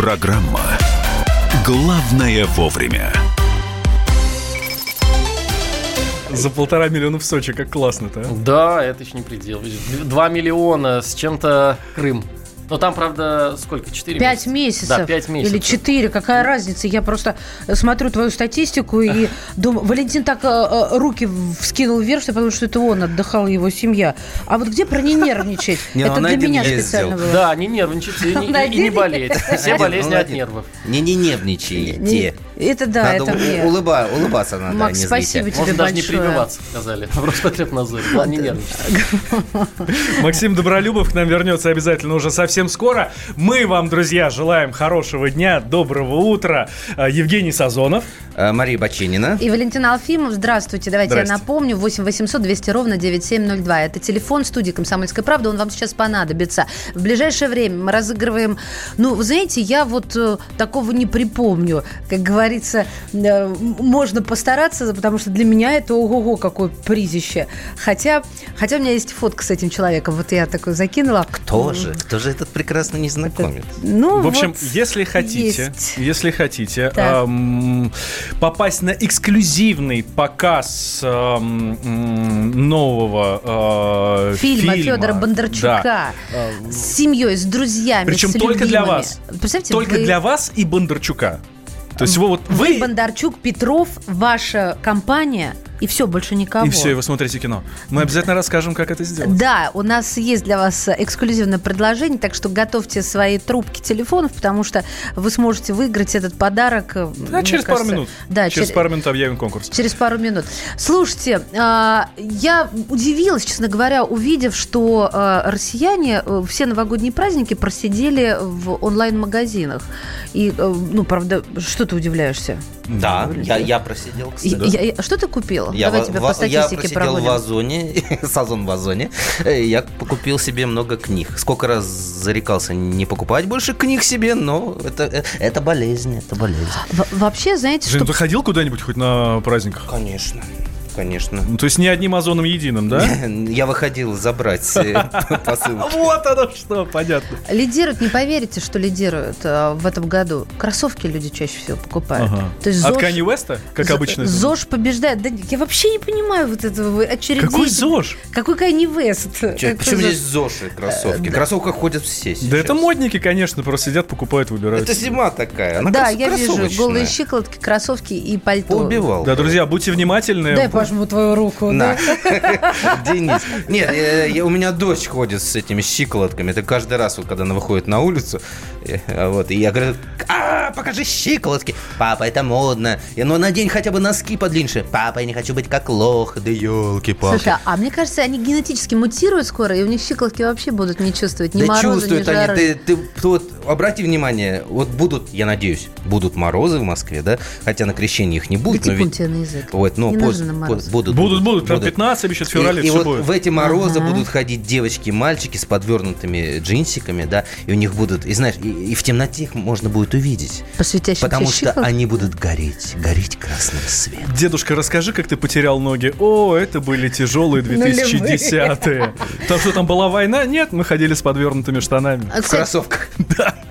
Программа «Главное вовремя». За полтора миллиона в Сочи, как классно-то. а? Да, это еще не предел. Два миллиона с чем-то Крым. Но там, правда, сколько? Четыре Пять месяца? месяцев. Да, пять месяцев. Или четыре. Какая разница? Я просто смотрю твою статистику и думаю, Валентин так э, э, руки вскинул вверх, подумала, что это он отдыхал, его семья. А вот где про не нервничать? Не, Это для меня специально было. Да, не нервничайте и не, болеть. Все болезни от нервов. Не, не нервничайте. Это да, Надо это мне. улыба- улыбаться надо, Макс, не спасибо тебе Можно даже не большое. прививаться, сказали. В Роспотребнадзоре. Ладно, не нервничайте. Максим Добролюбов к нам вернется обязательно уже совсем скоро. Мы вам, друзья, желаем хорошего дня, доброго утра. А, Евгений Сазонов. А, Мария Баченина. И Валентин Алфимов, здравствуйте. Давайте я Здрасте. напомню. 8 800 200 ровно 9702. Это телефон студии «Комсомольская правда». Он вам сейчас понадобится. В ближайшее время мы разыгрываем... Ну, вы знаете, я вот э, такого не припомню. Как говорится, э, можно постараться, потому что для меня это ого-го какое призище. Хотя, хотя у меня есть фотка с этим человеком. Вот я такой закинула. Кто же? Кто же этот прекрасный незнакомец? Ну, В общем, вот если хотите, есть. если хотите Так. эм, попасть на эксклюзивный показ эм, нового э, фильма, Федора Бондарчука да, с семьей, с друзьями, Причем с только для любимыми. вас. Представьте, только вы- для вас и Бондарчука. То есть вы вот Вы, вы, Бондарчук, Петров, ваша компания, и все, больше никого. и все, и вы смотрите кино. Мы обязательно расскажем, как это сделать. Да, у нас есть для вас эксклюзивное предложение, так что готовьте свои трубки телефонов, потому что вы сможете выиграть этот подарок. э, Да, через пару кажется, минут. Да, через чер- пару минут объявим конкурс. Через пару минут. Слушайте, а, я удивилась, честно говоря, увидев, что а, россияне э, все новогодние праздники просидели в онлайн-магазинах. И, э, ну, правда, что ты удивляешься? Да, я, я просидел, И- кстати. я- я- что ты купил? Я, Давай в- тебя по я статистике просидел проводим. в Озоне, Сазон в Озоне. Э, Я купил себе много книг. Сколько раз зарекался не покупать больше книг себе, но это, э, это болезнь, это болезнь. В- вообще, знаете, Жень, что... ты ходил куда-нибудь хоть на праздниках? Конечно, конечно. Ну, то есть не одним озоном единым, да? Я выходил забрать э, посылки. Вот оно что, понятно. Лидируют, не поверите, что лидируют э, в этом году. Кроссовки люди чаще всего покупают. То есть От ЗОЖ- Кани Уэста, как обычно? ЗОЖ побеждает. Да, я вообще не понимаю вот этого очередей. Какой ЗОЖ? Какой Кани Вест? Почему ЗОЖ? здесь ЗОЖи кроссовки? В кроссовках ходят все. Да это модники, конечно, просто сидят, покупают, выбирают. Это зима такая. Да, я вижу голые щиколотки, кроссовки и пальто. Поубивал. Да, друзья, будьте внимательны. Дай пожму твою руку. На. Денис. Нет, э, у меня дочь ходит с этими щиколотками. Это каждый раз, вот, когда она выходит на улицу, вот, и я говорю, а, покажи щиколотки. Папа, это модно. И, Ну, надень хотя бы носки подлиннее. Папа, я не хочу быть как лох. Да елки палки Слушай, а мне кажется, они генетически мутируют скоро, и у них щиколотки вообще будут не чувствовать ни да мороза, чувствуют ни они. жары. Ты, ты- ты вот обрати внимание, вот будут, я надеюсь, будут морозы в Москве, да? Хотя на крещении их не будет. но ведь- на язык. Вот, ну, Не поз- нужно мороз. будут, Будут, будут, прям 15 обещают, в феврале и, и все вот будет. в эти морозы Ага. будут ходить девочки и мальчики с подвернутыми джинсиками, да, и у них будут, и знаешь, и, и в темноте их можно будет увидеть. По Потому что они будут гореть, гореть красным светом. Дедушка, расскажи, как ты потерял ноги. О, это были тяжелые 2010-е. Там что, там была война? Нет, мы ходили с подвернутыми штанами. А, В кроссовках.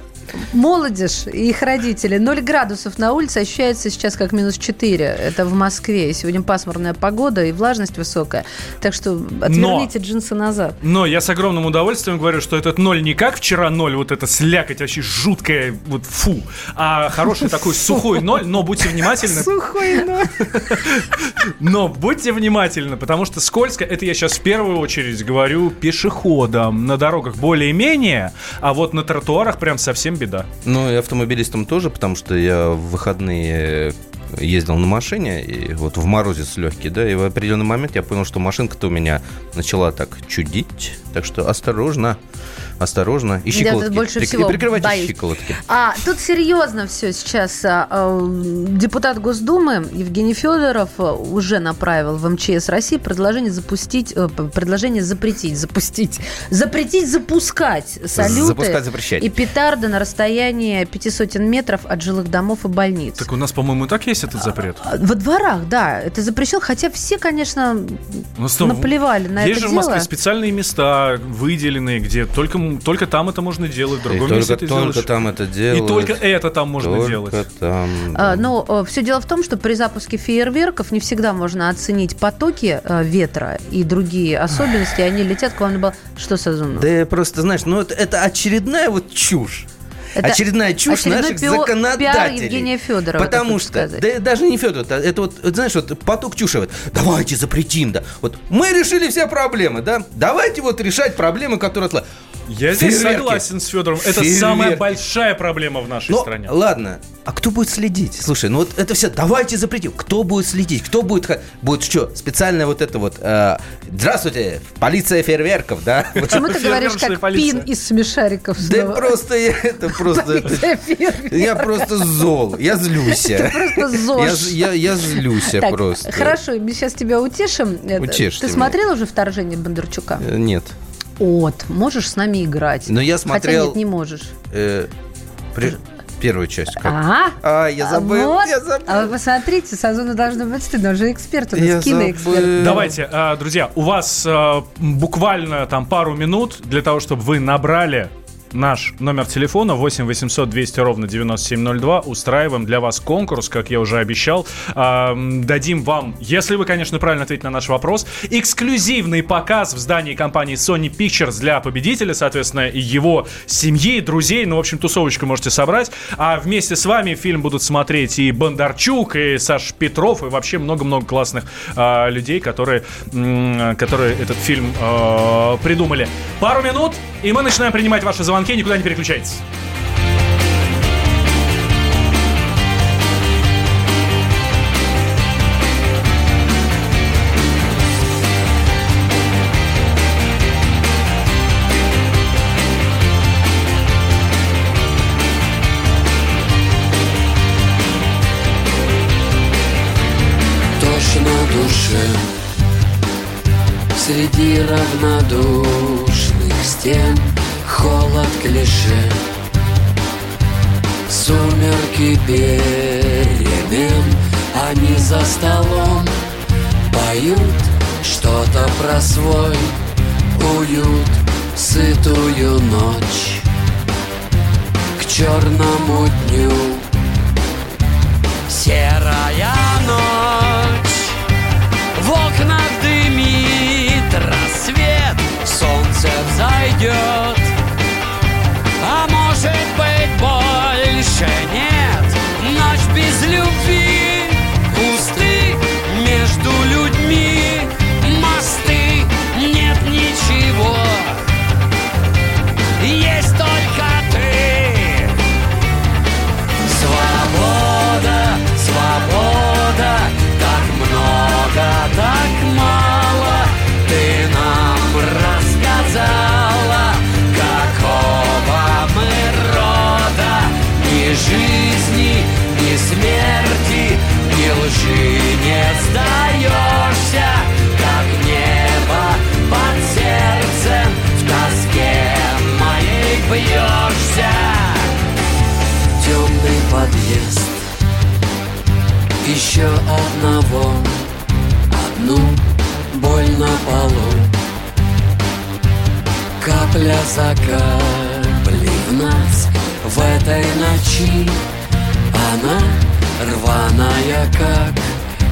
Молодежь и их родители. 0 градусов на улице ощущается сейчас как минус 4. Это в Москве. Сегодня пасмурная погода и влажность высокая. Так что отверните джинсы назад. Но я с огромным удовольствием говорю, что этот ноль не как вчера ноль, вот это слякоть вообще жуткая, вот фу, а хороший такой сухой ноль, но будьте внимательны. Сухой ноль. Но будьте внимательны, потому что скользко, это я сейчас в первую очередь говорю пешеходам. На дорогах более-менее, а вот на тротуарах прям совсем беда. Ну и автомобилистам тоже, потому что я в выходные ездил на машине, и вот в морозец легкий, да, и в определенный момент я понял, что машинка-то у меня начала так чудить, так что осторожно, осторожно, и Да, щиколотки. больше Прик- всего Прикрывайте боюсь. щиколотки. А тут серьезно все сейчас. А, а, Депутат Госдумы Евгений Федоров а, уже направил в МЧС России предложение запустить, э, предложение запретить, запустить, запретить запускать салюты Запускать, запрещать. и петарды на расстоянии пяти сотен метров от жилых домов и больниц. Так у нас, по-моему, так есть есть этот запрет? Во дворах, да, это запрещено, хотя все, конечно, Ну, наплевали на Есть это же в Москве дело. специальные места, выделенные, где только, только там это можно делать, в И другом месте только, ты только делаешь. там это И делают. только это там можно Только делать. там. А, Но все дело в том, что при запуске фейерверков не всегда можно оценить потоки э, ветра и другие особенности, и они летят к вам на бал. Что, Сазонов? Да просто, знаешь, ну это, это очередная вот чушь. Это очередная чушь очередной наших пио- законодателей. Евгения Федорова, Потому что, сказать. да даже не Федор, это, это вот, вот знаешь, вот поток чуши. Вот, давайте запретим, да. Вот мы решили все проблемы, да. Давайте вот решать проблемы, которые... Я здесь Фейерверки. согласен с Федором. Это Фейерверки. самая большая проблема в нашей Ну, стране. ладно, а кто будет следить? Слушай, ну вот это все, давайте запретим. Кто будет следить? Кто будет... Будет что, специальная вот это вот... э, здравствуйте, полиция фейерверков, да? Почему ты говоришь как полиция. пин из смешариков Да просто я, это просто... Я просто зол, я злюсь. Просто ЗОЖ. Я, я, я злюсь просто. хорошо, мы сейчас тебя утешим. Утешьте Ты смотрел уже вторжение Бондарчука? Э, Нет. Вот, можешь с нами играть. Но я Хотя смотрел нет, не можешь. э, при- первую часть. как? Ага. А, я А забыл, вот. я забыл. А вы посмотрите, Сазону должно быть стыдно, уже эксперт у нас, Я киноэксперт. забыл. Давайте, а, друзья, у вас а, буквально там пару минут для того, чтобы вы набрали наш номер телефона 8 800 200 ровно 9702. Устраиваем для вас конкурс, как я уже обещал. Дадим вам, если вы, конечно, правильно ответите на наш вопрос, эксклюзивный показ в здании компании Sony Pictures для победителя, соответственно, его семьи, друзей. Ну, в общем, тусовочку можете собрать. А вместе с вами фильм будут смотреть и Бондарчук, и Саш Петров, и вообще много-много классных а, людей, которые, которые этот фильм а, придумали. Пару минут, и мы начинаем принимать ваши звонки. Никуда не переключайтесь. Среди равнодушных стен Холод клише. Сумерки перемен Они за столом Поют что-то про свой уют Сытую ночь. К черному дню Серая ночь. В окнах Капля за каплей в нас В этой ночи Она рваная, как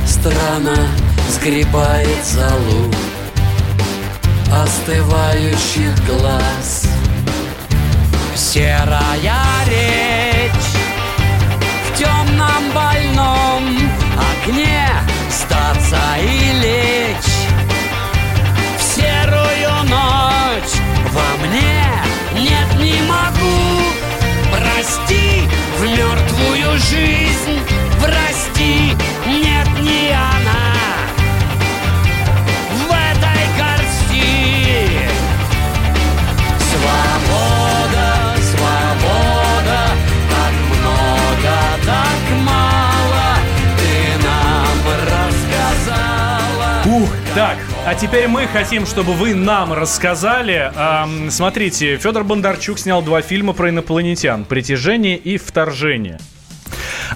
страна Сгребает залу Остывающих глаз. Серая речь В темном больном окне Статься и лечь во мне Нет, не могу Прости в мертвую жизнь. Прости, нет, не она а теперь мы хотим, чтобы вы нам рассказали. Ам, смотрите, Федор Бондарчук снял два фильма про инопланетян: «Притяжение» и «Вторжение».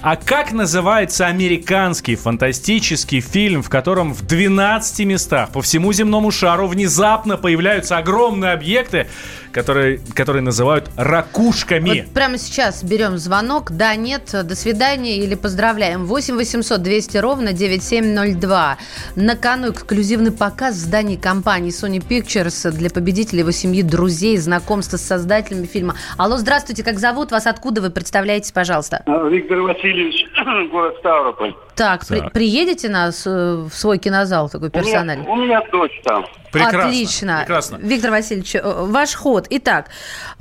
А как называется американский фантастический фильм, в котором в 12 местах по всему земному шару внезапно появляются огромные объекты, которые, которые называют ракушками? Вот прямо сейчас берем звонок. Да, нет, до свидания или поздравляем. 8 800 200 ровно 9702. На кону эксклюзивный показ в здании компании Sony Pictures для победителей его семьи, друзей, знакомства с создателями фильма. Алло, здравствуйте, как зовут вас? Откуда вы? Представляетесь, пожалуйста. Виктор Васильевич, город Ставрополь. Так, при- Так. приедете нас э, в свой кинозал такой У меня, персональный? у меня дочь там. Прекрасно. Отлично. Прекрасно. Виктор Васильевич, э, ваш ход. Итак,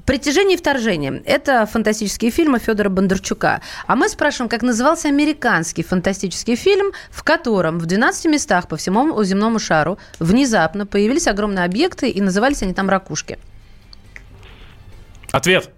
«Притяжение и вторжение» – это фантастические фильмы Федора Бондарчука. А мы спрашиваем, как назывался американский фантастический фильм, в котором в 12 местах по всему земному шару внезапно появились огромные объекты, и назывались они там ракушки. Ответ.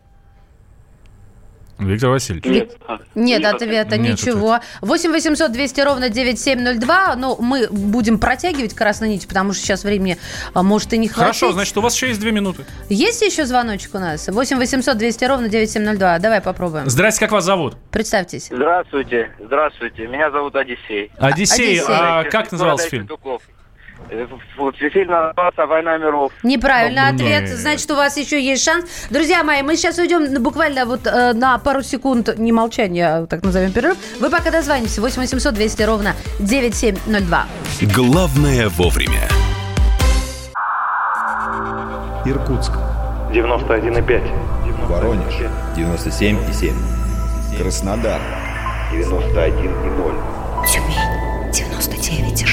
Виктор Васильевич. Нет, Нет, ответа, Нет ничего. 8 800 200 ровно 9702. Ну, мы будем протягивать красную нить, потому что сейчас времени а, может и не хватить. Хорошо, значит, у вас еще есть две минуты. Есть еще звоночек у нас? 8 800 200 ровно 9702. Давай попробуем. Здрасте, как вас зовут? Представьтесь. Здравствуйте, здравствуйте. Меня зовут Одиссей. Одиссей. Одиссей. А как назывался фильм? Федуков. Э, вот Фильм назывался «Война миров». Неправильный Ну, ответ. нет. Значит, у вас еще есть шанс. Друзья мои, мы сейчас уйдем буквально вот э, на пару секунд, не молчания, а так назовем перерыв. Вы пока дозвоните. 8 800 200 ровно 9702. Главное вовремя. Иркутск. 91,5. Воронеж. 97,7. Краснодар. 91,0. Тюмень 99,6.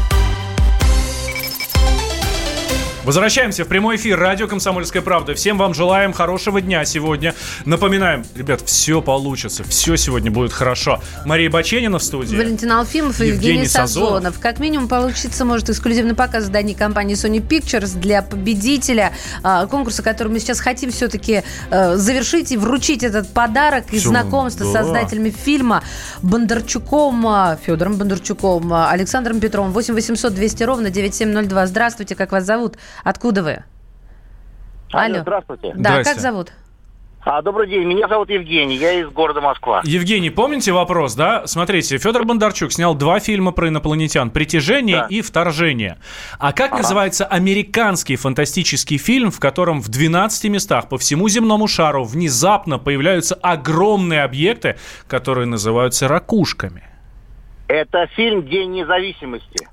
Возвращаемся в прямой эфир радио «Комсомольская правда». Всем вам желаем хорошего дня сегодня. Напоминаем, ребят, все получится, все сегодня будет хорошо. Мария Баченина в студии. Валентин Алфимов и Евгений Евгений, Сазонов. Сазонов. Как минимум получится, может, эксклюзивный показ в здании компании Sony Pictures для победителя а, конкурса, который мы сейчас хотим все-таки завершить и вручить этот подарок и Всё, знакомство с да. создателями фильма Бондарчуком, а, Федором Бондарчуком, а, Александром Петровым. 8 800 200 ровно 9702. Здравствуйте, как вас зовут? Откуда вы? Алло. здравствуйте. Да, Здрасте. как зовут? А, добрый день, меня зовут Евгений, я из города Москва. Евгений, помните вопрос, да? Смотрите, Федор Бондарчук снял два фильма про инопланетян «Притяжение» Да. и «Вторжение». А как называется американский фантастический фильм, в котором в 12 местах по всему земному шару внезапно появляются огромные объекты, которые называются ракушками? Это фильм «День независимости».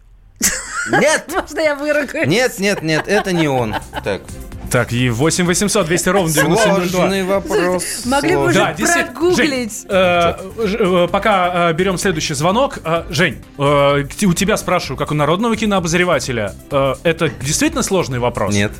Нет, Можно я выругаю? нет, нет, нет, это не он. Так, Так, и 8 800 200 ровно 9702. сложный вопрос. Могли бы уже Да, прогуглить. Жень, э, ж- э, пока э, берем следующий звонок. Э, Жень, э, у тебя спрашиваю, как у народного кинообозревателя, э, это действительно сложный вопрос? Нет.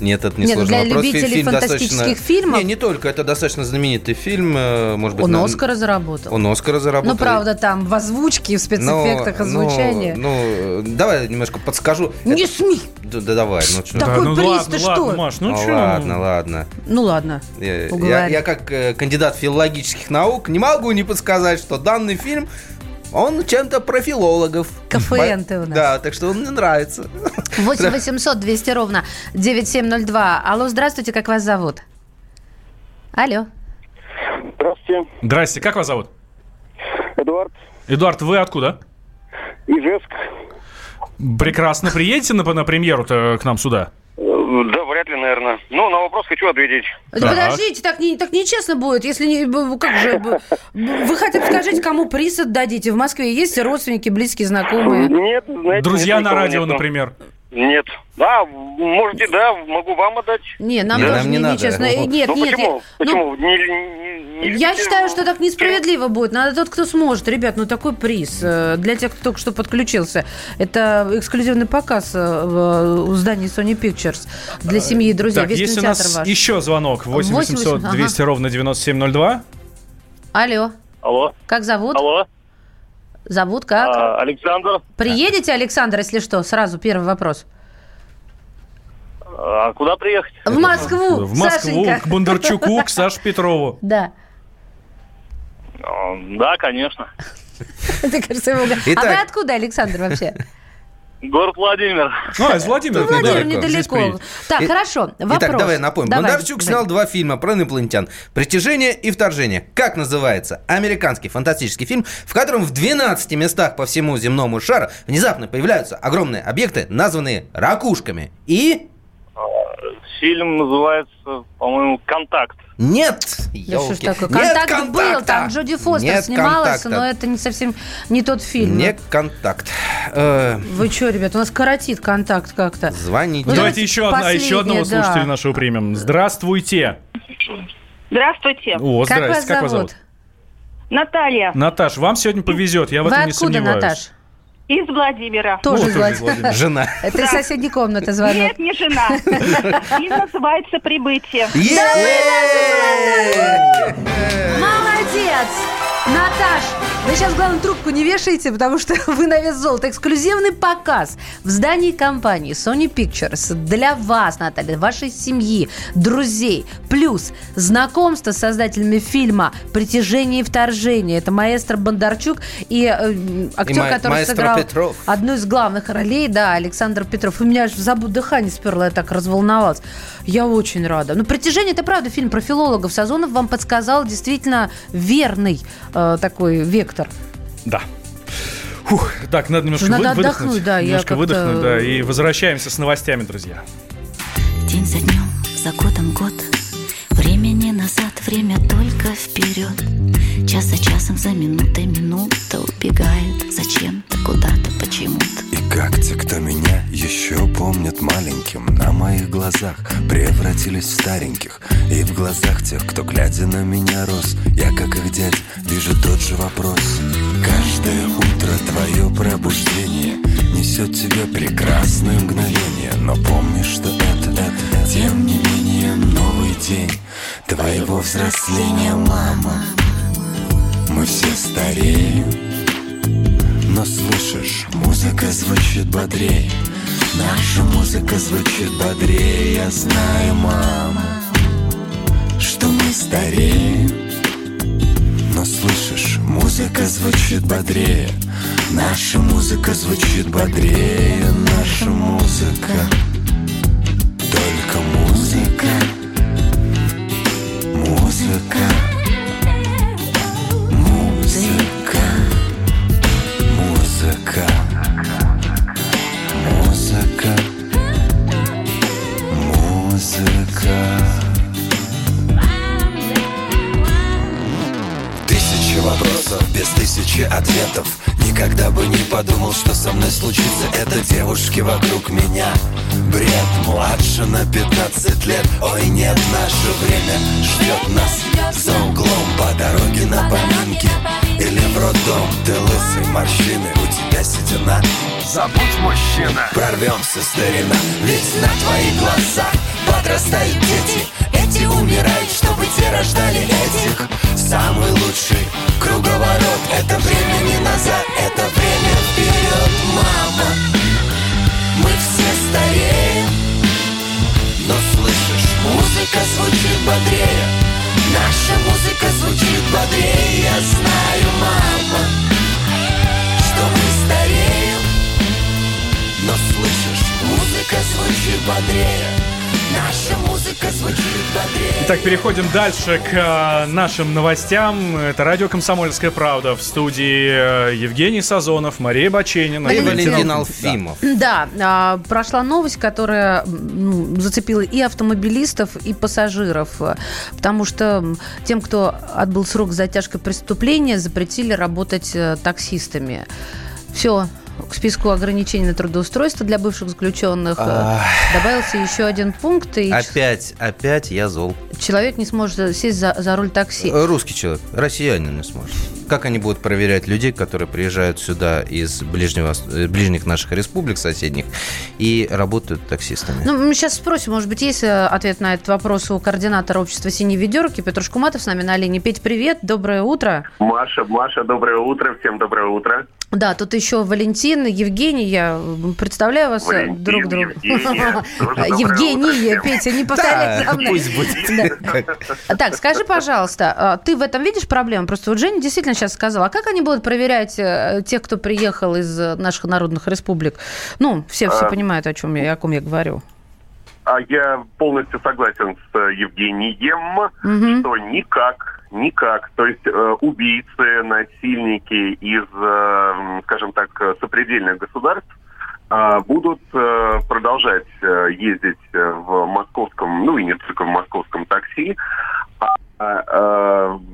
Нет, это не Нет, сложный для вопрос. Любителей фильм фантастических достаточно- фильмов- Не, не только. Это достаточно знаменитый фильм. э, Может быть, Он на- Оскара заработал. Он Оскара заработал. Ну, правда, там в озвучке, в спецэффектах, Но- озвучания. Ну, ну, давай немножко подскажу. Не Это- смей! Да, да давай, ну что. Такой ну приз, ладно, ты ладно, что? Маш, ну, Ну, чё? ладно, ладно. Ну ладно, Я, я, я как э, кандидат филологических наук не могу не подсказать, что данный фильм он чем-то про филологов. КФН ты у нас. Да, так что он мне нравится. 8 800 200 ровно 9702. Алло, здравствуйте, как вас зовут? Алло. Здравствуйте, Здрасте, как вас зовут? Эдуард, Эдуард, вы откуда? Ижевск. Прекрасно. Приедете на, на премьеру-то к нам сюда? Да, вряд ли, наверное. Ну, на вопрос хочу ответить. Да. Подождите, так, не, так нечестно будет, если не... Как же... Вы хотя бы скажите, кому приз отдадите? В Москве есть родственники, близкие, знакомые? Нет, знаете, Друзья нет, на радио, нету. например. Нет. Да, можете, да, могу вам отдать. Не, нам тоже нам не не, надо. честно. Э, Нет, ну, нет, почему? я- Почему? ну, Не- не- не я считаю, что так несправедливо будет. Надо тот, кто сможет. Ребят, ну такой приз э, для тех, кто только что подключился. Это эксклюзивный показ э, в здании Sony Pictures для семьи и друзей. Так, Весь есть у нас ваш. еще звонок. 8 800 ага. 200 ровно 9702. Алло, Алло, как зовут? алло, Зовут как? а, Александр. Приедете, Александр, если что? Сразу первый вопрос. А куда приехать? В Москву, В Москву, Сашенька. к Бондарчуку, к Саше Петрову. Да. А, Да, конечно. Это, кажется, его... А Итак. вы откуда, Александр, вообще? Город Владимир. А из Владимира Владимир недалеко. Недалеко. Так, И- хорошо, вопрос. Итак, давай напомним. Давай, Бондарчук снял два фильма про инопланетян. «Притяжение» и «Вторжение». Как называется? Американский фантастический фильм, в котором в 12 местах по всему земному шару внезапно появляются огромные объекты, названные ракушками. И... Фильм называется, по-моему, «Контакт». Нет! Да что ж такое? Нет Контакт был, контакта! там Джоди Фостер Нет снималась, контакта. но это не совсем не тот фильм. Не контакт. Э, Вы что, ребят, у нас коротит контакт как-то. Звоните. Ну, Давайте еще, одна, еще одного да. слушателя нашего примем. Здравствуйте. Здравствуйте. О, Как здрасте. вас Как вас зовут? зовут? Наталья Наташ, вам сегодня повезет, я в Вы этом не откуда, сомневаюсь. Наташ? Из Владимира. Тоже из Владимира. Жена. Это из соседней комнаты звонок. Нет, не жена. Фильм называется «Прибытие». Молодец! Наташ, вы сейчас, главное, трубку не вешайте, потому что вы на вес золота. Эксклюзивный показ в здании компании Sony Pictures для вас, Наталья, вашей семьи, друзей. Плюс знакомство с создателями фильма «Притяжение и вторжение». Это маэстро Бондарчук и э, актер, И ма- который сыграл Петров. одну из главных ролей, да, Александр Петров. У меня аж забудь дыхание сперло, я так разволновалась. Я очень рада. Ну, «Притяжение» — это правда фильм про филологов. Сазонов вам подсказал действительно верный э, такой вектор. Да. Фух, так, надо немножко Надо вы- отдохнуть, выдохнуть. да, немножко выдохнуть, да, и возвращаемся с новостями, друзья. День за днем, за годом год Времени назад, время только вперед Час за часом, за минутой минута помнят маленьким На моих глазах превратились в стареньких. И в глазах тех, кто глядя на меня рос. Я, как их дядь, вижу тот же вопрос. Каждое утро твое пробуждение Несет тебе прекрасное мгновение. Но помни, что это, это Тем не менее новый день Твоего взросления, мама. Мы все стареем но слышишь, музыка звучит бодрее Наша музыка звучит бодрее Я знаю, мама Что мы стареем. Но слышишь, музыка звучит бодрее Наша музыка звучит бодрее Наша музыка подумал, что со мной случится Это девушки вокруг меня. Бред младше на 15 лет. Ой, нет, наше время ждет нас За углом по дороге на поминки Или в роддом. Ты лысый, морщины, у тебя седина. Забудь, мужчина. Прорвемся, старина Ведь на твоих глазах подрастают дети. Эти умирают, чтобы те рождали этих. Самый лучший круговорот Это время не назад, это время вперед, мама Мы все стареем Но слышишь, музыка звучит бодрее Наша музыка звучит бодрее Я знаю, мама Что мы стареем Но слышишь, музыка звучит бодрее Наша музыка звучит бодрее Итак, переходим дальше к э, нашим новостям. Это радио «Комсомольская правда». В студии э, Евгений Сазонов, Мария Баченина. И Валентин Да. Алфимов. Да, а, прошла новость, которая ну, зацепила и автомобилистов, и пассажиров. Потому что тем, кто отбыл срок за тяжкое преступление, запретили работать э, таксистами. Все, к списку ограничений на трудоустройство для бывших заключенных э, добавился еще один пункт, и Опять, опять я зол. человек не сможет сесть за, за руль такси. Э, Русский человек, россиянин не сможет. Как они будут проверять людей, которые приезжают сюда из ближнего, э, ближних наших республик соседних и работают таксистами? Ну, мы сейчас спросим, может быть, есть ответ на этот вопрос у координатора общества «Синей ведерки» Петр Шкуматов с нами на линии. Петь, привет, доброе утро. Маша, Маша, доброе утро, всем доброе утро. Да, тут еще Валентин, Евгений, я представляю вас э, Валентин, друг другу. Евгения. Петя, не повторяй за мной. пусть будет. Да. Так, скажи, пожалуйста, а ты в этом видишь проблему? Просто вот Женя действительно сейчас сказала, а как они будут проверять э, тех, кто приехал из наших народных республик? Ну, все, все А. понимают, о чем я, о ком я говорю. А я полностью согласен с э, Евгением, Мгм. что никак, никак. То есть э, убийцы, насильники из, э, скажем так, э, сопредельных государств э, будут э, продолжать э, ездить э, в московском, ну и не только в московском такси, а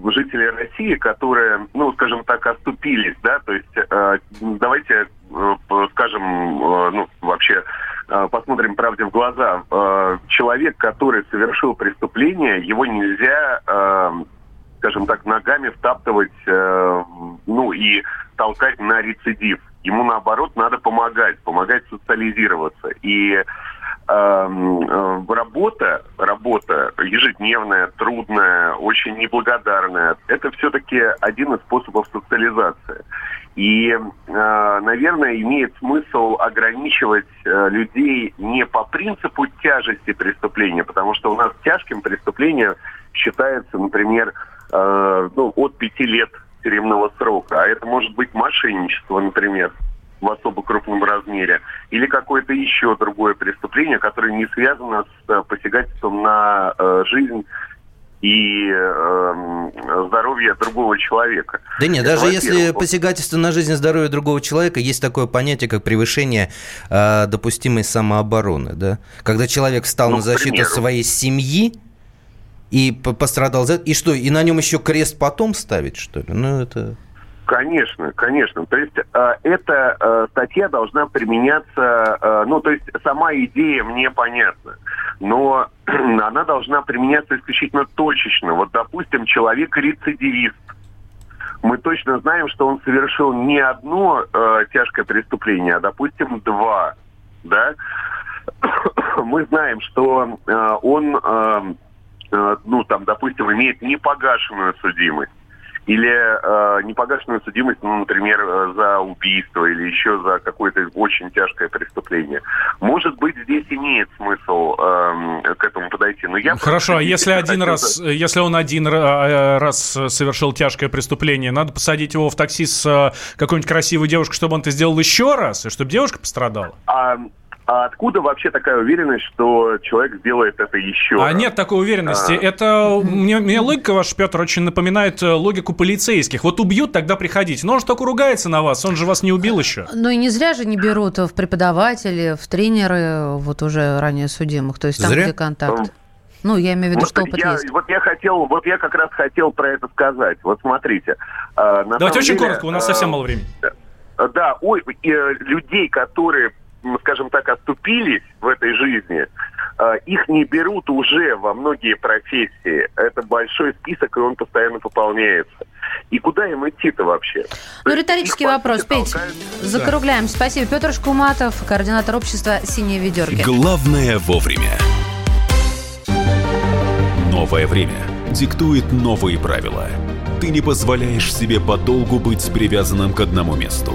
э, жители России, которые, ну, скажем так, оступились, да, то есть э, давайте э, скажем, э, ну, вообще посмотрим правде в глаза. Э, человек, который совершил преступление, его нельзя, э, скажем так, ногами втаптывать, э, ну, и толкать на рецидив. Ему, наоборот, надо помогать, помогать социализироваться. И эм, э, работа, работа ежедневная, трудная, очень неблагодарная, это все-таки один из способов социализации. И, э, наверное, имеет смысл ограничивать э, людей не по принципу тяжести преступления, потому что у нас тяжким преступлением считается, например, э, ну, от пяти лет тюремного срока, а это может быть мошенничество, например, в особо крупном размере, или какое-то еще другое преступление, которое не связано с посягательством на жизнь и э, здоровье другого человека. Да нет, Это даже если посягательство на жизнь и здоровье другого человека, есть такое понятие, как превышение э, допустимой самообороны, да? Когда человек встал Ну, на защиту примеру. своей семьи и по- пострадал за это, и что, и на нем еще крест потом ставить, что ли? Ну, это... Конечно, конечно. То есть э, эта э, статья должна применяться, э, ну, то есть сама идея мне понятна, но она должна применяться исключительно точечно. Вот, допустим, человек рецидивист. Мы точно знаем, что он совершил не одно э, тяжкое преступление, а, допустим, два, да? Мы знаем, что э, он, э, э, ну, там, допустим, имеет непогашенную судимость или э, непогашенную судимость, ну, например, э, за убийство или еще за какое-то очень тяжкое преступление. Может быть, здесь имеет смысл эм, к этому подойти. Но я Хорошо, а если один раз, если он один ра- э, раз совершил тяжкое преступление, надо посадить его в такси с э, какой-нибудь красивой девушкой, чтобы он это сделал еще раз, и чтобы девушка пострадала? А, а откуда вообще такая уверенность, что человек сделает это еще А раз? нет такой уверенности. А. Это мне, мне логика ваша, Петр, очень напоминает э, логику полицейских. Вот убьют, тогда приходите. Но он же только ругается на вас, он же вас не убил еще. Ну и не зря же не берут в преподаватели, в тренеры вот уже ранее судимых, то есть там, Зря? где контакт. Ну, я имею в виду, Вот что опыт я, есть. Вот я хотел, вот я как раз хотел про это сказать. Вот смотрите. э, на Давайте очень деле, коротко, у нас э, совсем мало времени. Да, ой, и, э, людей, которые, скажем так, оступились в этой жизни, э, их не берут уже во многие профессии. Это большой список, и он постоянно пополняется. И куда им идти-то вообще? Ну, риторический вопрос, Петь. Закругляем. Спасибо. Петр Шкуматов, координатор общества «Синие ведерки». Главное вовремя. Новое время диктует новые правила. Ты не позволяешь себе подолгу быть привязанным к одному месту.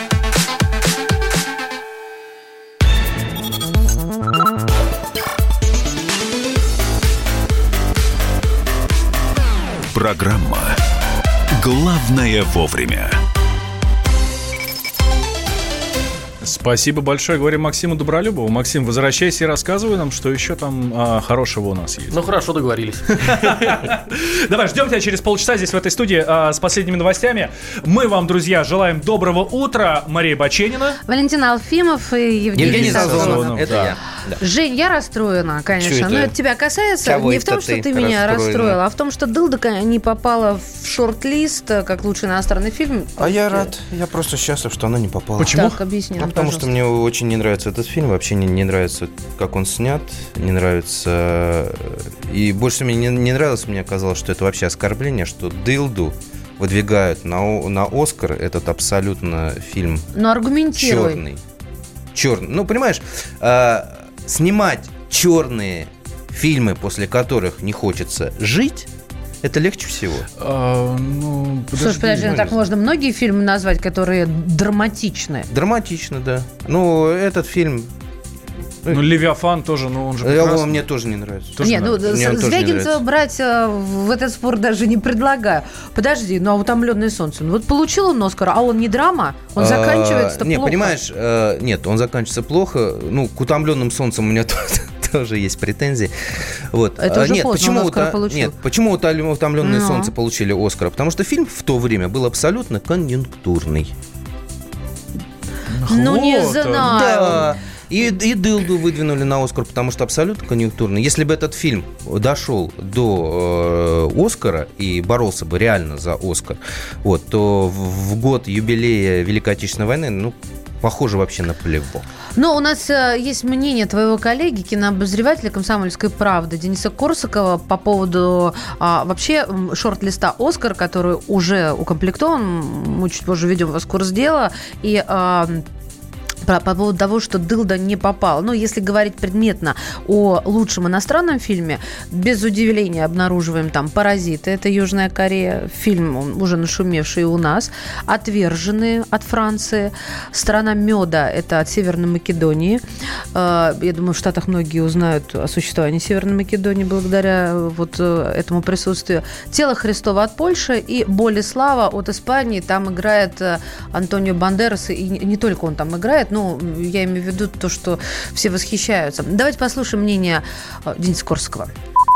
Программа «Главное вовремя». Спасибо большое, говорим Максиму Добролюбову. Максим, возвращайся и рассказывай нам, что еще там а, хорошего у нас есть. Ну хорошо, договорились. Давай, ждем тебя через полчаса здесь в этой студии а, с последними новостями. Мы вам, друзья, желаем доброго утра. Мария Баченина. Валентина Алфимов и Евгений, Евгений Сазонов. Сазонов. Это Да. я. Да. Жень, я расстроена, конечно. Это? Но это тебя касается Кого не в том, что ты ты меня расстроила, а в том, что Дылда не попала в шорт-лист э, как лучший иностранный фильм. А я рад. Я просто счастлив, что она не попала. Почему? Так, объясни Ну, потому что пожалуйста. мне очень не нравится этот фильм, вообще не, не нравится, как он снят, не нравится... э, И больше всего мне не, не нравилось, мне казалось, что это вообще оскорбление, что Дылду выдвигают на, на Оскар этот абсолютно фильм Ну, аргументируй. черный. Черный. Ну, понимаешь, э, снимать черные фильмы, после которых не хочется жить, это легче всего. А, ну, Слушай, подожди, ну, так можно многие фильмы назвать, которые драматичны. Драматично, да. Ну, этот фильм... Ну, Левиафан тоже, ну он же э, прекрасный. он мне тоже не нравится. Тоже не, не ну, нравится. Мне он тоже не Звягинцева нравится. брать э, в этот спор даже не предлагаю. Подожди, ну а утомленное солнце. Ну вот получил он Оскар, а он не драма, он А, заканчивается Не, плохо. понимаешь, э, нет, он заканчивается плохо. Ну, к утомленным солнцем у меня тоже, тоже есть претензии. Вот. Это А, уже нет, поздно, почему Оскар ута- получил. Нет, почему утомленное Ну. солнце получили Оскара? Потому что фильм в то время был абсолютно конъюнктурный. Ну не Вот он. знаю. Да. И, и Дылду выдвинули на Оскар, потому что абсолютно конъюнктурный. Если бы этот фильм дошел до э, Оскара и боролся бы реально за Оскар, вот, то в, в год юбилея Великой Отечественной войны, ну, похоже вообще на плевок. Но у нас э, есть мнение твоего коллеги, кинообозревателя «Комсомольской правды» Дениса Корсакова по поводу а, вообще шорт-листа «Оскар», который уже укомплектован. Мы чуть позже введем вас курс дела. И а, по, по поводу того, что Дылда не попал. Ну, если говорить предметно о лучшем иностранном фильме, без удивления обнаруживаем там «Паразиты». Это Южная Корея. Фильм уже нашумевший у нас. «Отверженные» от Франции. «Страна меда» – это от Северной Македонии. Э, Я думаю, в Штатах многие узнают о существовании Северной Македонии благодаря э, вот э, этому присутствию. «Тело Христова» от Польши и «Боль и слава» от Испании. Там играет Антонио Бандерас, и не только он там играет, ну, я имею в виду то, что все восхищаются. Давайте послушаем мнение э, Дениса Корского.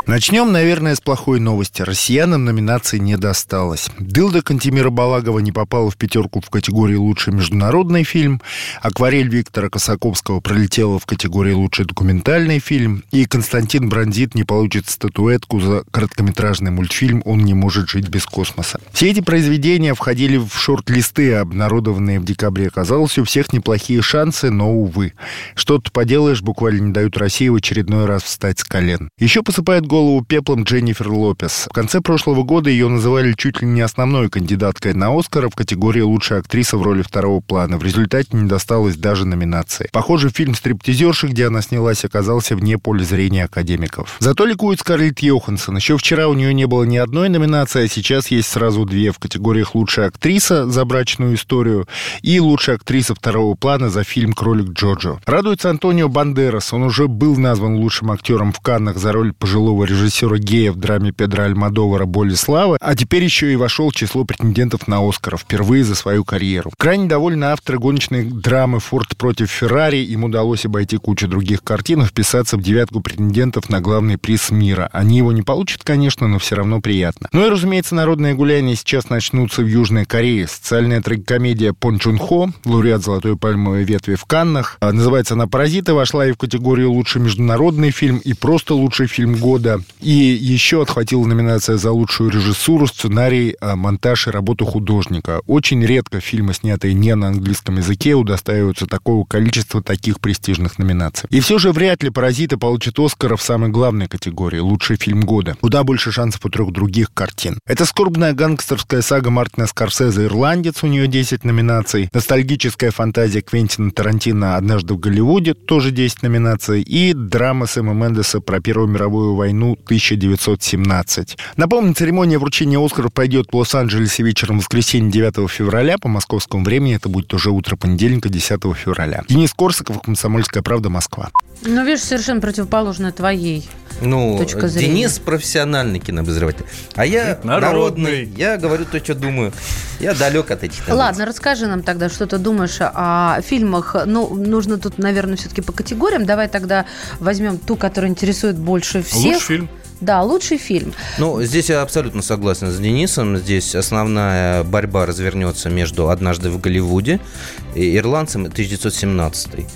Начнем, наверное, с плохой новости. Россиянам номинации не досталось. Дылда Кантемира Балагова не попала в пятерку в категории «Лучший международный фильм», «Акварель» Виктора Косаковского пролетела в категории «Лучший документальный фильм», и Константин Брандит не получит статуэтку за короткометражный мультфильм «Он не может жить без космоса». Все эти произведения входили в шорт-листы, обнародованные в декабре. Оказалось, у всех неплохие шансы, но, увы. Что тут поделаешь, буквально не дают России в очередной раз встать с колен. Еще посыпает голову пеплом Дженнифер Лопес. В конце прошлого года ее называли чуть ли не основной кандидаткой на Оскар в категории «Лучшая актриса в роли второго плана». В результате не досталось даже номинации. Похоже, фильм «Стриптизерши», где она снялась, оказался вне поля зрения академиков. Зато ликует Скарлетт Йоханссон. Еще вчера у нее не было ни одной номинации, а сейчас есть сразу две в категориях «Лучшая актриса» за брачную историю и «Лучшая актриса второго плана» за фильм «Кролик Джоджо». Радуется Антонио Бандерас. Он уже был назван лучшим актером в Каннах за роль пожилого режиссера гея в драме Педро Альмадовара «Боль и слава», а теперь еще и вошел в число претендентов на Оскар впервые за свою карьеру. Крайне довольны авторы гоночной драмы «Форд против Феррари». Им удалось обойти кучу других картин и вписаться в девятку претендентов на главный приз мира. Они его не получат, конечно, но все равно приятно. Ну и, разумеется, народные гуляния сейчас начнутся в Южной Корее. Социальная трагикомедия Пон Чун Хо, лауреат «Золотой пальмовой ветви» в Каннах. А, Называется она «Паразиты», вошла и в категорию «Лучший международный фильм», и просто «Лучший фильм года». И еще отхватила номинация за лучшую режиссуру, сценарий, а, монтаж и работу художника. Очень редко фильмы, снятые не на английском языке, удостаиваются такого количества таких престижных номинаций. И все же вряд ли «Паразиты» получат Оскара в самой главной категории «Лучший фильм года». Куда больше шансов у трех других картин. Это скорбная гангстерская сага Мартина Скорсезе «Ирландец», у нее 10 номинаций. Ностальгическая фантазия Квентина Тарантино «Однажды в Голливуде», тоже 10 номинаций. И драма Сэма Мендеса про Первую мировую войну 1917. Напомню, церемония вручения Оскаров пройдет в Лос-Анджелесе вечером воскресенья 9 февраля. По московскому времени это будет уже утро понедельника 10 февраля. Денис Корсаков, «Комсомольская правда», Москва. Ну, видишь, совершенно противоположно твоей Ну, точка зрения. Денис профессиональный кинообозреватель. А я Народный. народный. Я говорю то, что думаю. Я далек от этих тенденций. Ладно, расскажи нам тогда, что ты думаешь о фильмах. Ну, нужно тут, наверное, все-таки по категориям. Давай тогда возьмем ту, которая интересует больше всех. Лучший фильм. Да, лучший фильм. Ну, здесь я абсолютно согласен с Денисом. Здесь основная борьба развернется между «Однажды в Голливуде» и «Ирландцем» и 1917.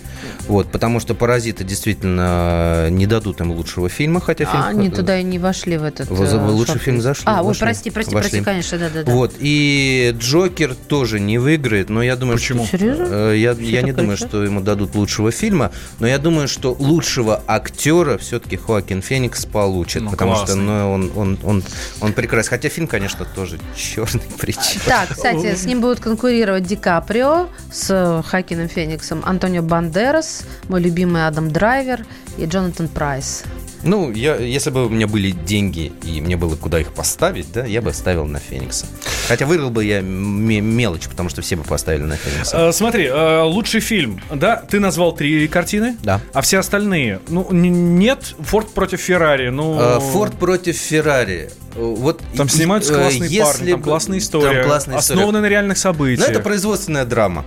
Вот, потому что «Паразиты» действительно не дадут им лучшего фильма, хотя фильм... А, они туда и не вошли в этот... В- э, в лучший фильм зашли, А, ой, прости, прости, вошли. прости, конечно, да-да-да. Вот, и Джокер тоже не выиграет, но я думаю, Почему? что... Серьезно? Э, Я, Все я не думаю, что ему дадут лучшего фильма, но я думаю, что лучшего актера все-таки Хоакин Феникс получит, Ну, потому что классный. ну, он, он, он, он прекрасен. Хотя фильм, конечно, тоже черный причем. Так, кстати, с ним будут конкурировать Ди Каприо с Хакином Фениксом, Антонио Бандерас, мой любимый Адам Драйвер и Джонатан Прайс. Ну, я, если бы у меня были деньги и мне было куда их поставить, да, я бы ставил на Феникса. Хотя вырвал бы я ме- мелочь, потому что все бы поставили на Феникса. Э, Смотри, э, лучший фильм, да? Ты назвал три картины? Да. А все остальные? Ну, н- нет, Форд против Феррари, ну... Э, Форд против Феррари. Вот Там снимаются классные если парни, там классная история, Там классная история. основанная на реальных событиях. Ну, это производственная драма.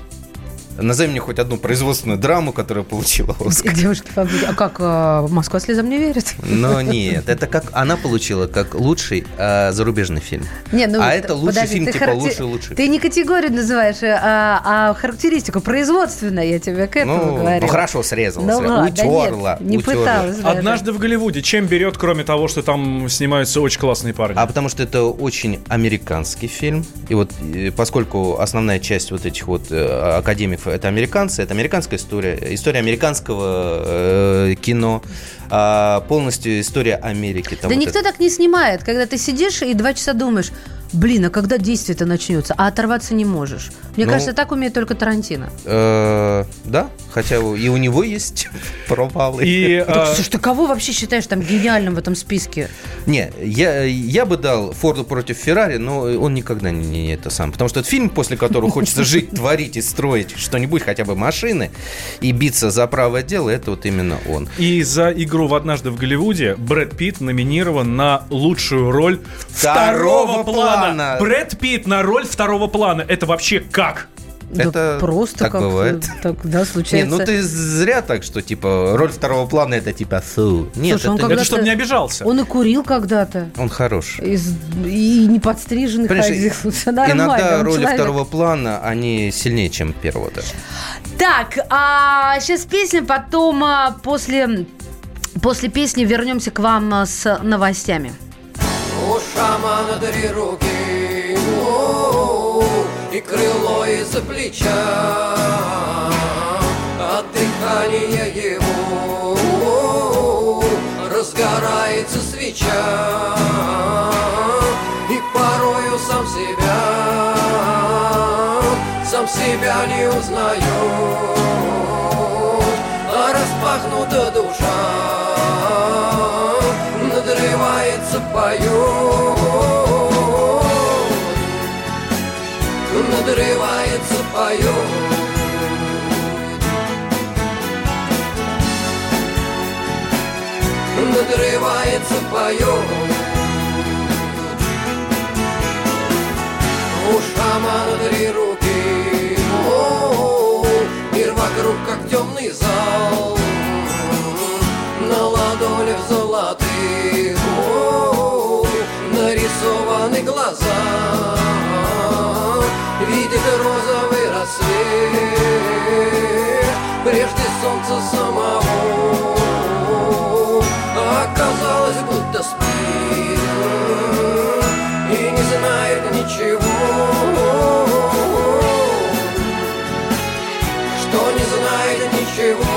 Назови мне хоть одну производственную драму, которая получила Оскар. Девушки, фабрики. А как э, Москва слезам не верит? Но нет, это как она получила как лучший э, зарубежный фильм. Не, ну, а т- это лучший подожди, фильм, типа характер- лучший лучший. Ты не категорию называешь, э, а, а характеристику производственную, я тебе к этому ну, говорю. ну, хорошо, срезала. Ну срезала. ладно, утерла, нет, не утерла. пыталась даже. Однажды в Голливуде чем берет, кроме того, что там снимаются очень классные парни? А потому что это очень американский фильм. И вот поскольку основная часть вот этих вот э, это американцы, это американская история, история американского э, кино, а полностью история Америки. Там Да вот никто это. так не снимает, когда ты сидишь и два часа думаешь, блин, а когда действие-то начнется? А оторваться не можешь. Мне Ну, кажется, так умеет только Тарантино. Э, да, хотя и у него есть провалы. И, Так, э, слушай, ты кого вообще считаешь там гениальным в этом списке? Не, я, я бы дал Форду против Феррари, но он никогда не, не это сам. Потому что это фильм, после которого хочется жить, творить и строить что-нибудь, хотя бы машины, и биться за правое дело, это вот именно он. И за игру в «Однажды в Голливуде» Брэд Питт номинирован на лучшую роль второго, Второго плана. Плана. Брэд Питт на роль второго плана. Это вообще как? Да Это просто так как бывает. Так, да, Не, случается. ну ты зря так, что типа роль второго плана это типа фу. Нет, Слушай, он это, когда-то- Это чтобы не обижался. Он и курил когда-то. он хорош. Из- И не подстриженный Понимаешь, ходил. Иногда он роли человек. второго плана, они сильнее, чем первого даже. Так, а сейчас песня, потом а, после, после песни вернемся к вам а, с новостями. У шамана три руки и крыло из-за плеча, от дыхания его разгорается свеча, и порою сам себя, сам себя не узнаю, а распахнута душа надрывается, поет, Надрывается, поет. У шамана три руки, о, мир вокруг как темный зал, на ладонях золотых о, нарисованы глаза, видит розовый рассвет, прежде солнца самого, оказалось, будто спит и не знает ничего, что не знает ничего.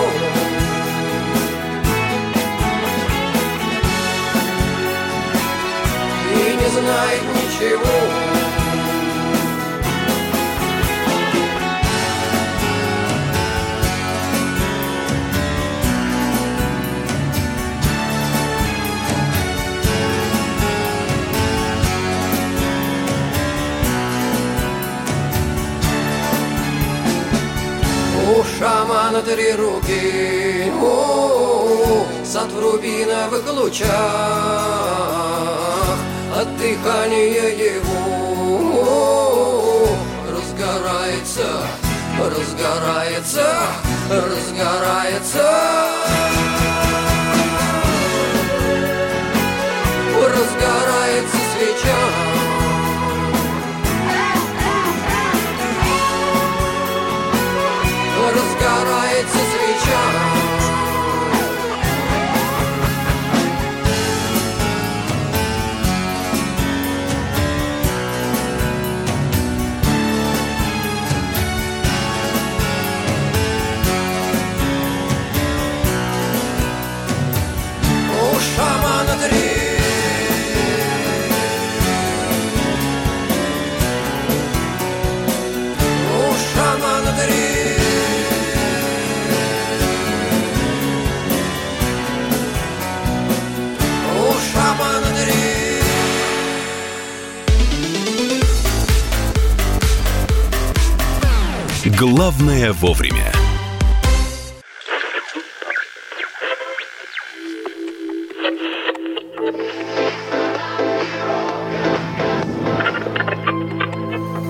И не знает ничего. Шамана три руки, у сад в рубиновых лучах, от дыхания его. Разгорается, разгорается, разгорается. Разгорается Главное вовремя.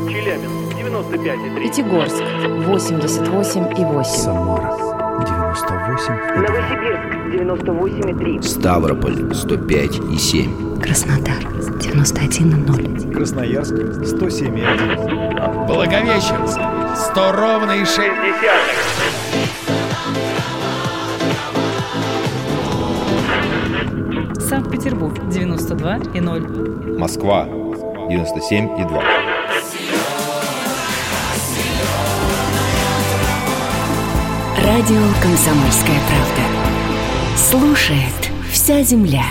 Челябинск, 95,3. Пятигорск, 88,8. Самара 98. Новосибирск, 98,3. Ставрополь 105 и 7. Краснодар 91,0. Красноярск 107,1. Благовещенск, 100 ровно и 6 десятых. Санкт-Петербург, 92,0. Москва 97 и 2. Радио «Комсомольская правда». Слушает вся земля.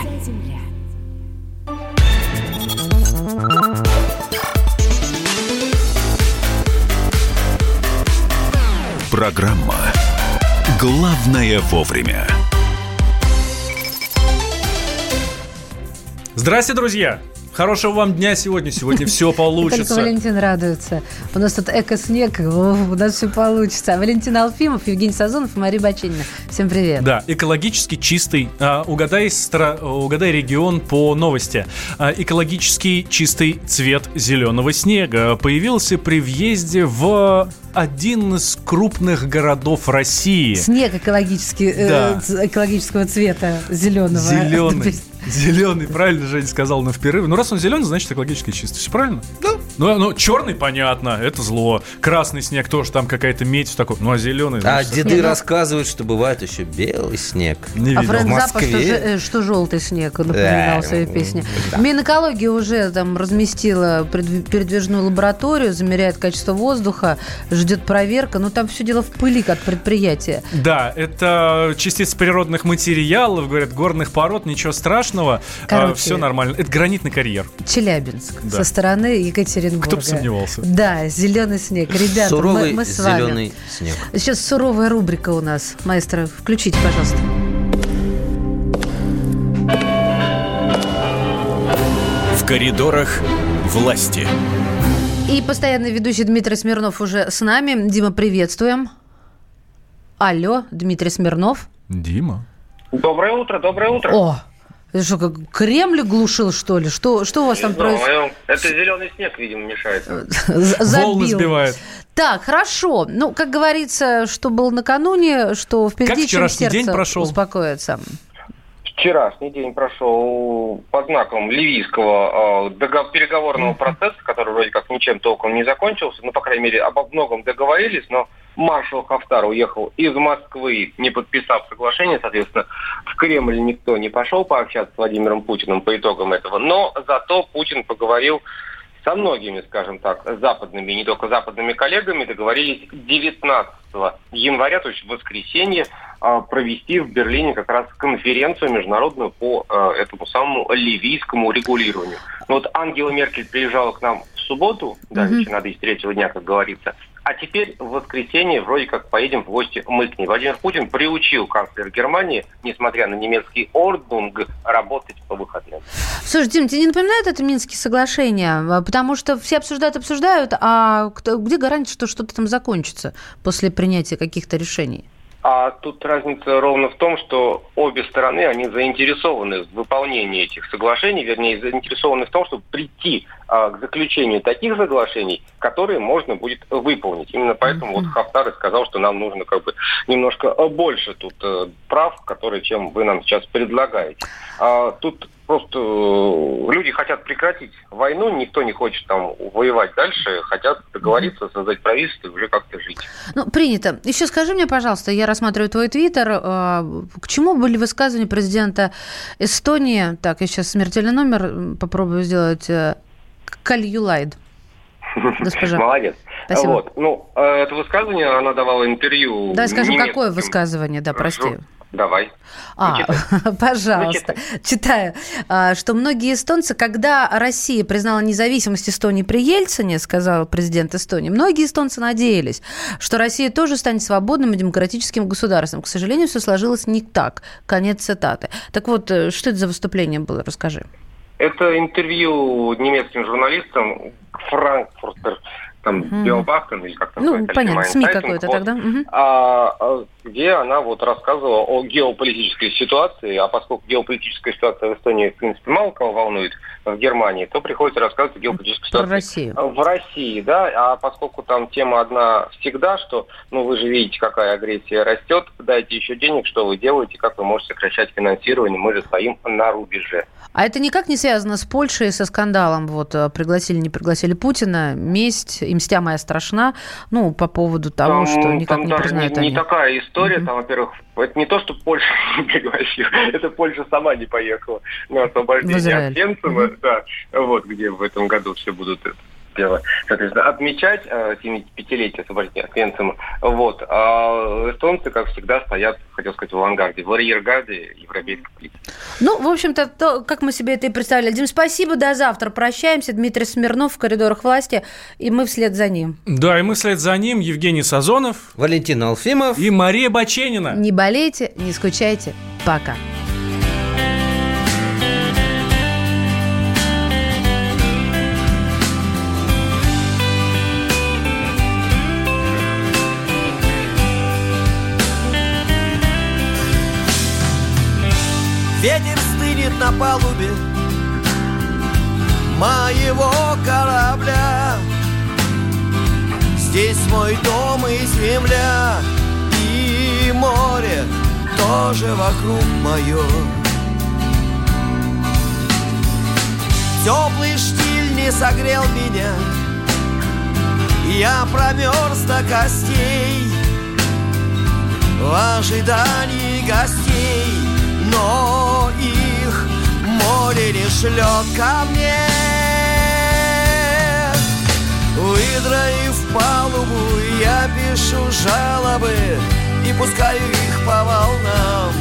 Программа «Главное вовремя». Здрасте, друзья! Хорошего вам дня сегодня. Сегодня все Только получится. Валентин радуется. У нас тут эко-снег, у нас все получится. Валентин Алфимов, Евгений Сазонов и Мария Бачинина. Всем привет. Да, экологически чистый. А, угадай, стра- угадай регион по новости. А, экологически чистый цвет зеленого снега появился при въезде в один из крупных городов России. Снег экологический, э, Да. ц- экологического цвета зеленого. Зеленый. Зеленый, правильно Женя сказал, но в перерыве. Ну, раз он зеленый, значит экологически чистый. Все правильно? Да. Ну, ну, черный, понятно, это зло. Красный снег тоже там какая-то медь такой. Ну, а зеленый, А значит, деды Не, ну- рассказывают, что бывает еще белый снег. не А видел. Фрэнк В Заппа, что, э, что желтый снег, напоминал Да, в своей песне. да. Минэкология уже там разместила передвижную лабораторию, замеряет качество воздуха, ждет проверка. Ну, там все дело в пыли от предприятия. Да, это частицы природных материалов, говорят, горных пород, ничего страшного. Короче. все нормально. Это гранитный карьер. Челябинск Да. со стороны Екатеринбурга. Кто бы сомневался. Да, зеленый снег. Ребята, Суровый мы, мы с вами. зеленый снег. Сейчас суровая рубрика у нас. Маэстро, включите, пожалуйста. В коридорах власти. И постоянный ведущий Дмитрий Смирнов уже с нами. Дима, приветствуем. Алло, Дмитрий Смирнов. Дима. Доброе утро, доброе утро. О, это что, как Кремль глушил, что ли? Что, что у вас там Ну, происходит? это зеленый снег, видимо, мешает. Волны сбивает. Так, хорошо. Ну, как говорится, что было накануне, что впереди, Как чем вчерашний сердце день прошел? успокоится. Вчерашний день прошел под знаком ливийского э, переговорного процесса, который вроде как ничем толком не закончился. Ну, по крайней мере, обо многом договорились, но маршал Хафтар уехал из Москвы, не подписав соглашение, соответственно, в Кремль никто не пошел пообщаться с Владимиром Путиным по итогам этого. Но зато Путин поговорил со многими, скажем так, западными, не только западными коллегами, договорились 19 января, то есть в воскресенье, а, провести в Берлине как раз конференцию международную по а, этому самому ливийскому регулированию. Ну вот Ангела Меркель приезжала к нам в субботу, да, еще надо из третьего дня, как говорится, А теперь в воскресенье вроде как поедем в гости мы к ней. Владимир Путин приучил канцлера Германии, несмотря на немецкий ордунг, работать по выходным. Слушай, Дим, тебе не напоминает это Минские соглашения? А, Потому что все обсуждают, обсуждают, а кто- где гарантия, что что-то там закончится после принятия каких-то решений? А тут разница ровно в том, что обе стороны, они заинтересованы в выполнении этих соглашений, вернее, заинтересованы в том, чтобы прийти а, к заключению таких соглашений, которые можно будет выполнить. Именно поэтому вот Хафтар и сказал, что нам нужно как бы немножко э, больше тут э, прав, которые, чем вы нам сейчас предлагаете. А, тут просто э, люди хотят прекратить войну, никто не хочет там воевать дальше, хотят договориться, создать правительство и уже как-то жить. Ну, принято. Еще скажи мне, пожалуйста, я рассматриваю твой твиттер, э, к чему были высказывания президента Эстонии? Так, я сейчас смертельный номер попробую сделать. э, Кальюлайд. Госпожа. Молодец. Спасибо. Вот. Ну, э, это высказывание, она давала интервью. Давай скажем, какое высказывание, да, прости. Давай. А, пожалуйста. Читаю, А, что многие эстонцы, когда Россия признала независимость Эстонии при Ельцине, сказал президент Эстонии, многие эстонцы надеялись, что Россия тоже станет свободным и демократическим государством. К сожалению, все сложилось не так. Конец цитаты. Так вот, э, что это за выступление было? Расскажи. Это интервью немецким журналистам Франкфуртер, там, Мгм. Биобахтен, или как там Ну, называется, понятно, СМИ какой-то вот. тогда. А, а, где она вот рассказывала о геополитической ситуации, а поскольку геополитическая ситуация в Эстонии, в принципе, мало кого волнует в Германии, то приходится рассказывать о геополитической Про ситуации Россию. в России, да, а поскольку там тема одна всегда, что, ну, вы же видите, какая агрессия растет, дайте еще денег, что вы делаете, как вы можете сокращать финансирование, мы же стоим на рубеже. А это никак не связано с Польшей, со скандалом? Вот э, пригласили, не пригласили Путина, месть, и мстя моя страшна, ну, по поводу того, Там- что никак там не признают не, не они. такая история, там, во-первых, это не то, что Польша не пригласила, это Польша сама не поехала на освобождение от Венцева, да, вот где в этом году все будут это дело, соответственно, отмечать э, 75-летие освобождения от Венцема. Вот. А эстонцы, как всегда, стоят, хотел сказать, в авангарде, в арьергарде европейской политики. Ну, в общем-то, то, как мы себе это и представляли. Дим, спасибо, до завтра. Прощаемся. Дмитрий Смирнов в коридорах власти, и мы вслед за ним. Да, и мы вслед за ним Евгений Сазонов, Валентин Алфимов и Мария Баченина. Не болейте, не скучайте. Пока. Ветер стынет на палубе моего корабля. Здесь мой дом и земля И море тоже вокруг мое Теплый штиль не согрел меня Я промерз до костей В ожидании гостей Но их море не шлет ко мне. Выдроив палубу, я пишу жалобы И пускаю их по волнам.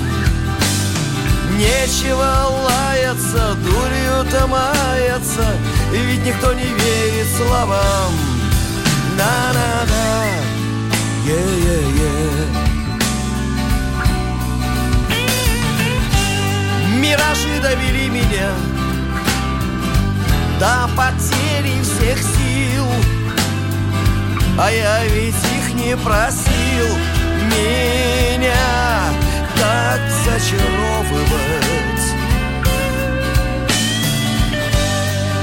Нечего лаяться, дурью-то маяться Ведь никто не верит словам. На-на-на, е-е-е Миражи довели меня До потери всех сил. А я ведь их не просил. Меня так зачаровывать.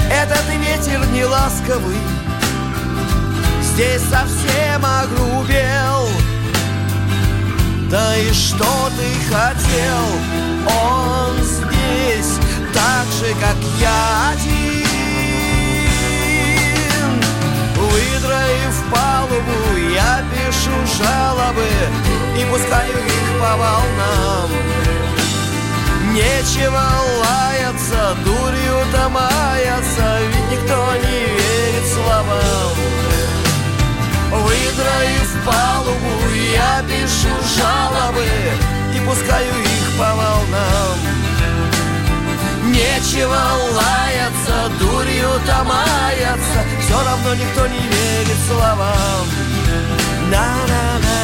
Этот ветер не ласковый. Здесь совсем огрубел Да и что ты хотел? Он здесь так же, как я один. Выдроив палубу, я пишу жалобы И пускаю их по волнам. Нечего лаяться, дурью-то маяться Ведь никто не верит словам Выдроив палубу, я пишу жалобы И пускаю их по волнам. Нечего лаяться, дурью-то маяться Все равно никто не верит словам. На-на-на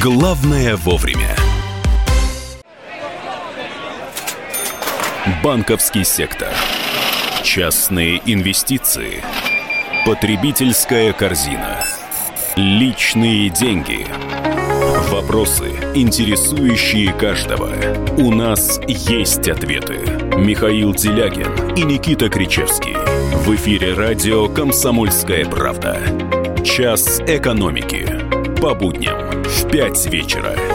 Главное вовремя. Банковский сектор. Частные инвестиции. Потребительская корзина. Личные деньги. Вопросы, интересующие каждого. У нас есть ответы. Михаил Делягин и Никита Кричевский. В эфире радио «Комсомольская правда». Час экономики. По будням в 5 вечера.